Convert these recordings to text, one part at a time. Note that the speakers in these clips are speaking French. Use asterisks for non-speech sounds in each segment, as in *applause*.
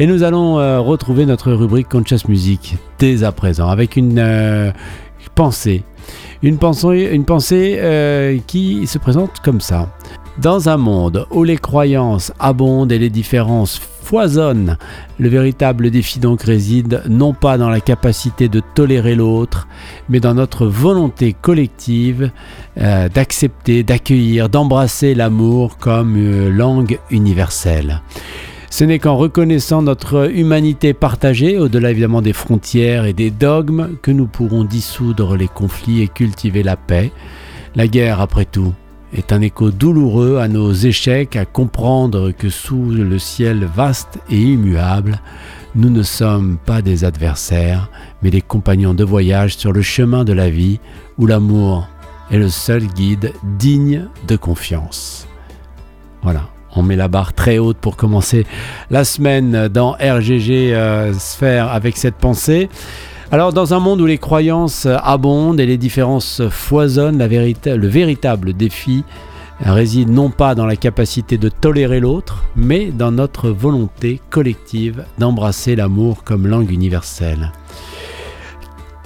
Et nous allons euh, retrouver notre rubrique Conscious Music dès à présent avec une euh, pensée. Une pensée, euh, qui se présente comme ça. Dans un monde où les croyances abondent et les différences foisonnent, le véritable défi donc réside non pas dans la capacité de tolérer l'autre, mais dans notre volonté collective d'accepter, d'accueillir, d'embrasser l'amour comme langue universelle. Ce n'est qu'en reconnaissant notre humanité partagée, au-delà évidemment des frontières et des dogmes, que nous pourrons dissoudre les conflits et cultiver la paix. La guerre, après tout, est un écho douloureux à nos échecs, à comprendre que sous le ciel vaste et immuable, nous ne sommes pas des adversaires, mais des compagnons de voyage sur le chemin de la vie, où l'amour est le seul guide digne de confiance. Voilà. On met la barre très haute pour commencer la semaine dans RGG euh, Sphère avec cette pensée. Alors dans un monde où les croyances abondent et les différences foisonnent, le véritable défi réside non pas dans la capacité de tolérer l'autre, mais dans notre volonté collective d'embrasser l'amour comme langue universelle.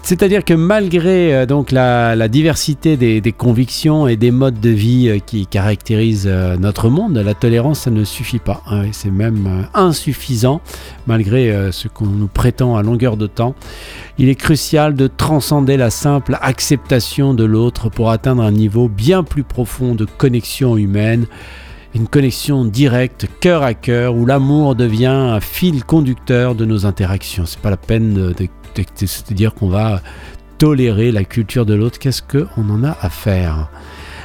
C'est-à-dire que malgré euh, donc la, diversité des, convictions et des modes de vie euh, qui caractérisent euh, notre monde, la tolérance, ça ne suffit pas. Hein, c'est même insuffisant malgré ce qu'on nous prétend à longueur de temps. Il est crucial de transcender la simple acceptation de l'autre pour atteindre un niveau bien plus profond de connexion humaine une connexion directe, cœur à cœur, où l'amour devient un fil conducteur de nos interactions. C'est pas la peine de, de, dire qu'on va tolérer la culture de l'autre. Qu'est-ce qu'on en a à faire?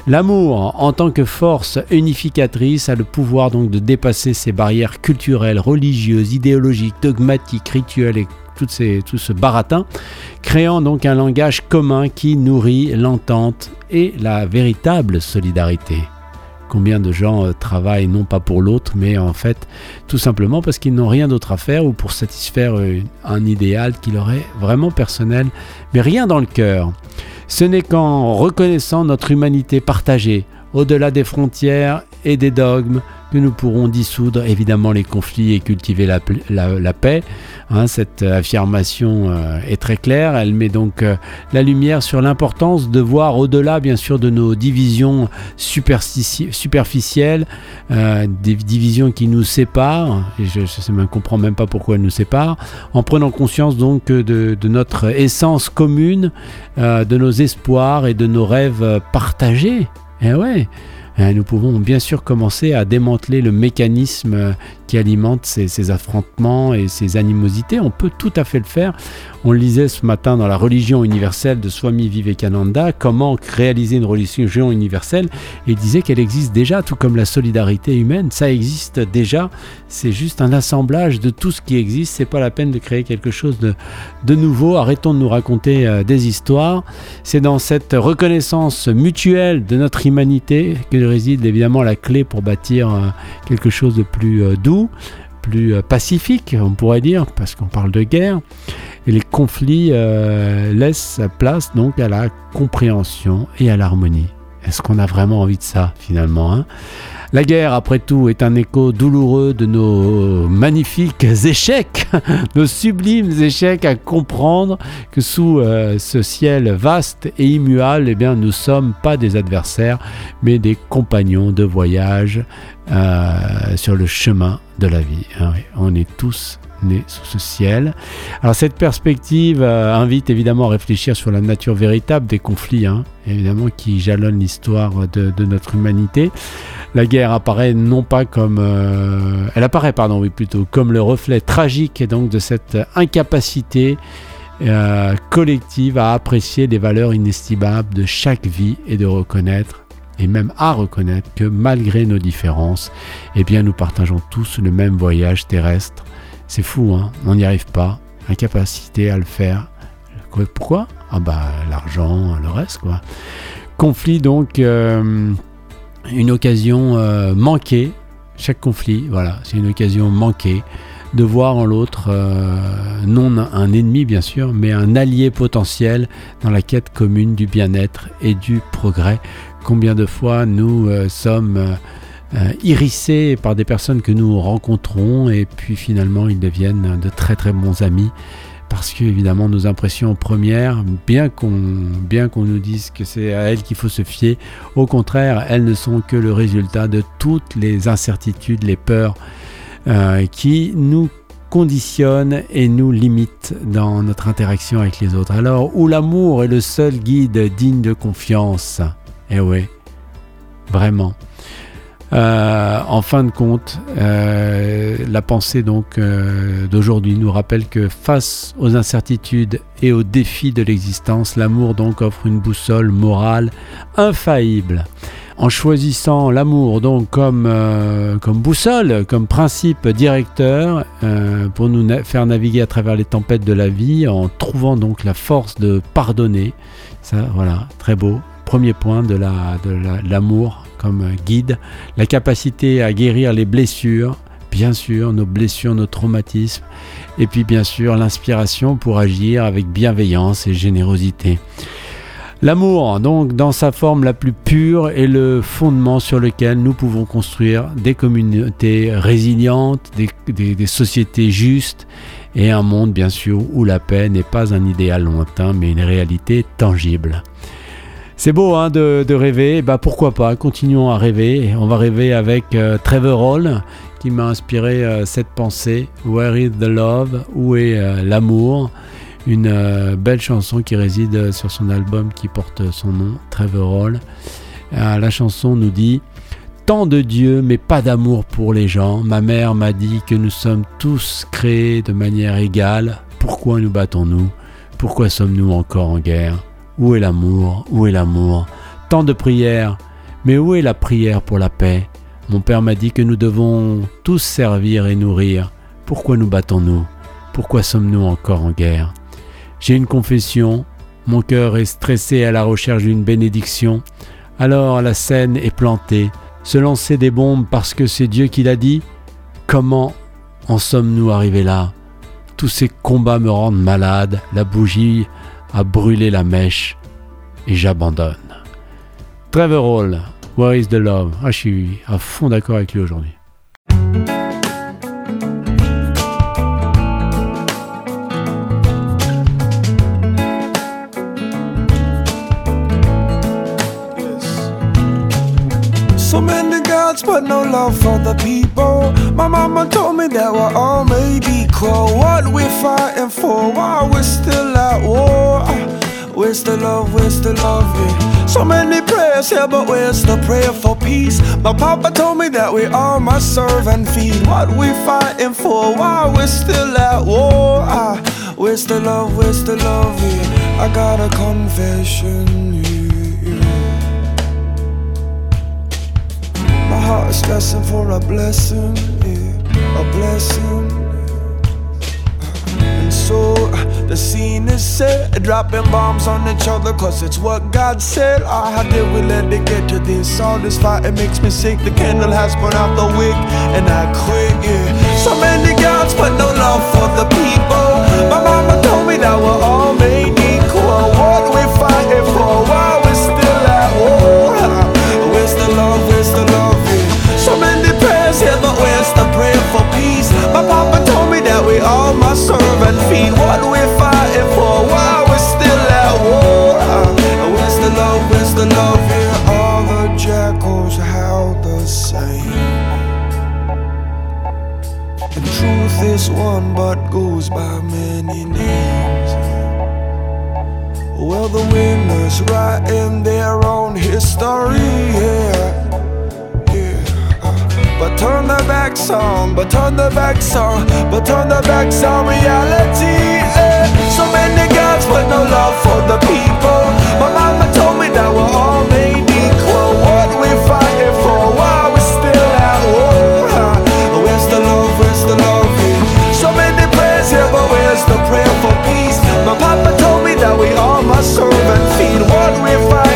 L'amour, en tant que force unificatrice, a le pouvoir donc de dépasser ces barrières culturelles, religieuses, idéologiques, dogmatiques, rituelles et tout, tout ce baratin, créant donc un langage commun qui nourrit l'entente et la véritable solidarité. Combien de gens euh, travaillent non pas pour l'autre, mais en fait tout simplement parce qu'ils n'ont rien d'autre à faire ou pour satisfaire euh, un idéal qui leur est vraiment personnel, mais rien dans le cœur. Ce n'est qu'en reconnaissant notre humanité partagée, au-delà des frontières et des dogmes, que nous pourrons dissoudre évidemment les conflits et cultiver la, paix. Hein, cette affirmation euh, est très claire. Elle met donc euh, la lumière sur l'importance de voir au-delà, bien sûr, de nos divisions superficielles, euh, des divisions qui nous séparent. Et je ne comprends même pas pourquoi elles nous séparent. En prenant conscience donc de, de notre essence commune, de nos espoirs et de nos rêves partagés. Eh ouais. Euh, nous pouvons bien sûr commencer à démanteler le mécanisme euh, qui alimente ces, affrontements et ces animosités. On peut tout à fait le faire. On lisait ce matin dans la religion universelle de Swami Vivekananda, comment réaliser une religion universelle. Il disait qu'elle existe déjà, tout comme la solidarité humaine. Ça existe déjà. C'est juste un assemblage de tout ce qui existe. C'est pas la peine de créer quelque chose de, de nouveau. Arrêtons de nous raconter euh, des histoires. C'est dans cette reconnaissance mutuelle de notre humanité que réside évidemment la clé pour bâtir euh, quelque chose de plus euh, doux plus euh, pacifique, on pourrait dire, parce qu'on parle de guerre. Et les conflits laissent place donc à la compréhension et à l'harmonie. Est-ce qu'on a vraiment envie de ça finalement hein? La guerre, après tout, est un écho douloureux de nos magnifiques échecs, *laughs* nos sublimes échecs à comprendre que sous euh, ce ciel vaste et immuable, eh bien, nous ne sommes pas des adversaires, mais des compagnons de voyage euh, sur le chemin de la vie. Hein, on est tous nés sous ce ciel. Alors cette perspective euh, invite évidemment à réfléchir sur la nature véritable des conflits, hein, évidemment qui jalonnent l'histoire de, notre humanité. La guerre apparaît non pas comme, euh, elle apparaît pardon oui plutôt comme le reflet tragique et donc de cette incapacité collective à apprécier les valeurs inestimables de chaque vie et de reconnaître et même à reconnaître que malgré nos différences, eh bien nous partageons tous le même voyage terrestre. C'est fou, hein on n'y arrive pas, incapacité à le faire. Pourquoi? Ah bah l'argent, le reste quoi. Conflit donc, euh, une occasion euh, manquée. Chaque conflit, voilà, c'est une occasion manquée de voir en l'autre euh, non un ennemi bien sûr, mais un allié potentiel dans la quête commune du bien-être et du progrès combien de fois nous sommes euh, irrissés par des personnes que nous rencontrons et puis finalement ils deviennent de très très bons amis parce que évidemment nos impressions premières, bien qu'on bien qu'on nous dise que c'est à elles qu'il faut se fier, au contraire, elles ne sont que le résultat de toutes les incertitudes, les peurs euh, qui nous conditionnent et nous limitent dans notre interaction avec les autres. Alors, où l'amour est le seul guide digne de confiance, eh oui, vraiment. Euh, en fin de compte, euh, la pensée donc euh, d'aujourd'hui nous rappelle que face aux incertitudes et aux défis de l'existence, l'amour donc offre une boussole morale infaillible. En choisissant l'amour donc comme, comme boussole, comme principe directeur pour nous faire naviguer à travers les tempêtes de la vie, en trouvant donc la force de pardonner, ça voilà, très beau. Premier point de l'amour comme guide, la capacité à guérir les blessures, bien sûr, nos blessures, nos traumatismes, et puis bien sûr l'inspiration pour agir avec bienveillance et générosité. L'amour, donc, dans sa forme la plus pure, est le fondement sur lequel nous pouvons construire des communautés résilientes, des, des sociétés justes et un monde, bien sûr, où la paix n'est pas un idéal lointain, mais une réalité tangible. C'est beau hein, de, rêver, bah pourquoi pas, continuons à rêver. On va rêver avec euh, Trevor Hall qui m'a inspiré euh, cette pensée. Where is the love? Où est euh, l'amour? Une belle chanson qui réside sur son album qui porte son nom, Trevor Hall. la chanson nous dit Tant de Dieu mais pas d'amour pour les gens. Ma mère m'a dit que nous sommes tous créés de manière égale. Pourquoi nous battons-nous? Pourquoi sommes-nous encore en guerre? Où est l'amour? Où est l'amour? Tant de prières, mais où est la prière pour la paix? Mon père m'a dit que nous devons tous servir et nourrir. Pourquoi nous battons-nous? Pourquoi sommes-nous encore en guerre? J'ai une confession, mon cœur est stressé à la recherche d'une bénédiction. Alors la scène est plantée, se lancer des bombes parce que c'est Dieu qui l'a dit? Comment en sommes-nous arrivés là? Tous ces combats me rendent malade, la bougie à brûler la mèche et j'abandonne. Trevor Hall, Where is the Love? Ah, je suis à fond d'accord avec lui aujourd'hui. So many gods, but no love for the people. My mama told me that we're all made equal. What we're fighting for while we're still at war. Where's the love? Where's the love? Yeah. So many prayers here, but where's the prayer for peace? My papa told me that we all must serve and feed. What we fighting for while we're still at war? Where's the love? Where's the love? Yeah. I got a confession. Heart is stressing for a blessing, yeah, a blessing. And so the scene is set, dropping bombs on each other, cause it's what God said. Oh, how did we let it get to this? All this fight, it makes me sick. The candle has burned out the wick, and I quit, yeah. So many gods, but no love for the people. My mama told me that we're all made equal. What we fighting for? and feel all the way. On, but turn the backs on, but turn the backs on reality. Eh. So many gods, but no love for the people. My mama told me that we're all made equal. What we fighting for? Why we still at war? Where's the love? Where's the love? So many prayers here, but where's the prayer for peace? My papa told me that we all must serve and feed. What we fighting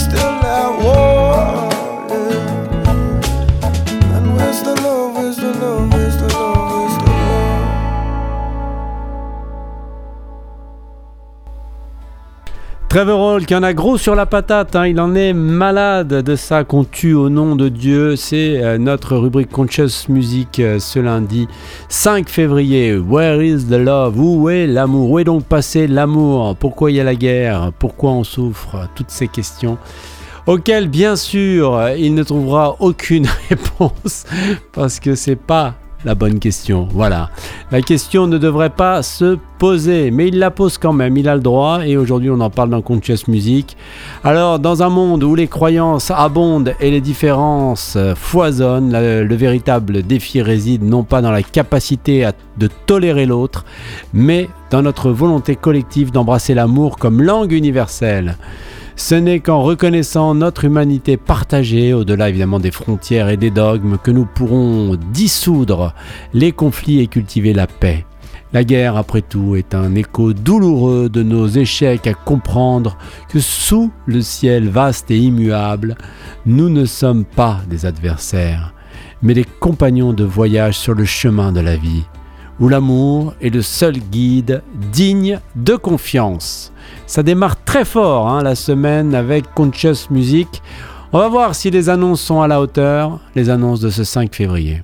still at war. Trevor Hall qui en a gros sur la patate, hein, il en est malade de ça qu'on tue au nom de Dieu. C'est euh, notre rubrique Conscious Music euh, ce lundi 5 février. Where is the love? Où est l'amour? Où est donc passé l'amour? Pourquoi il y a la guerre? Pourquoi on souffre? Toutes ces questions auxquelles bien sûr il ne trouvera aucune *laughs* réponse parce que c'est pas la bonne question. Voilà. La question ne devrait pas se poser, mais il la pose quand même, il a le droit, et aujourd'hui on en parle dans Conscious Music. Alors, dans un monde où les croyances abondent et les différences foisonnent, le, le véritable défi réside non pas dans la capacité à- de tolérer l'autre, mais dans notre volonté collective d'embrasser l'amour comme langue universelle. Ce n'est qu'en reconnaissant notre humanité partagée, au-delà évidemment des frontières et des dogmes, que nous pourrons dissoudre les conflits et cultiver la paix. La guerre, après tout, est un écho douloureux de nos échecs à comprendre que sous le ciel vaste et immuable, nous ne sommes pas des adversaires, mais des compagnons de voyage sur le chemin de la vie, où l'amour est le seul guide digne de confiance. Ça démarre très fort hein, la semaine avec Conscious Music. On va voir si les annonces sont à la hauteur, les annonces de ce 5 février.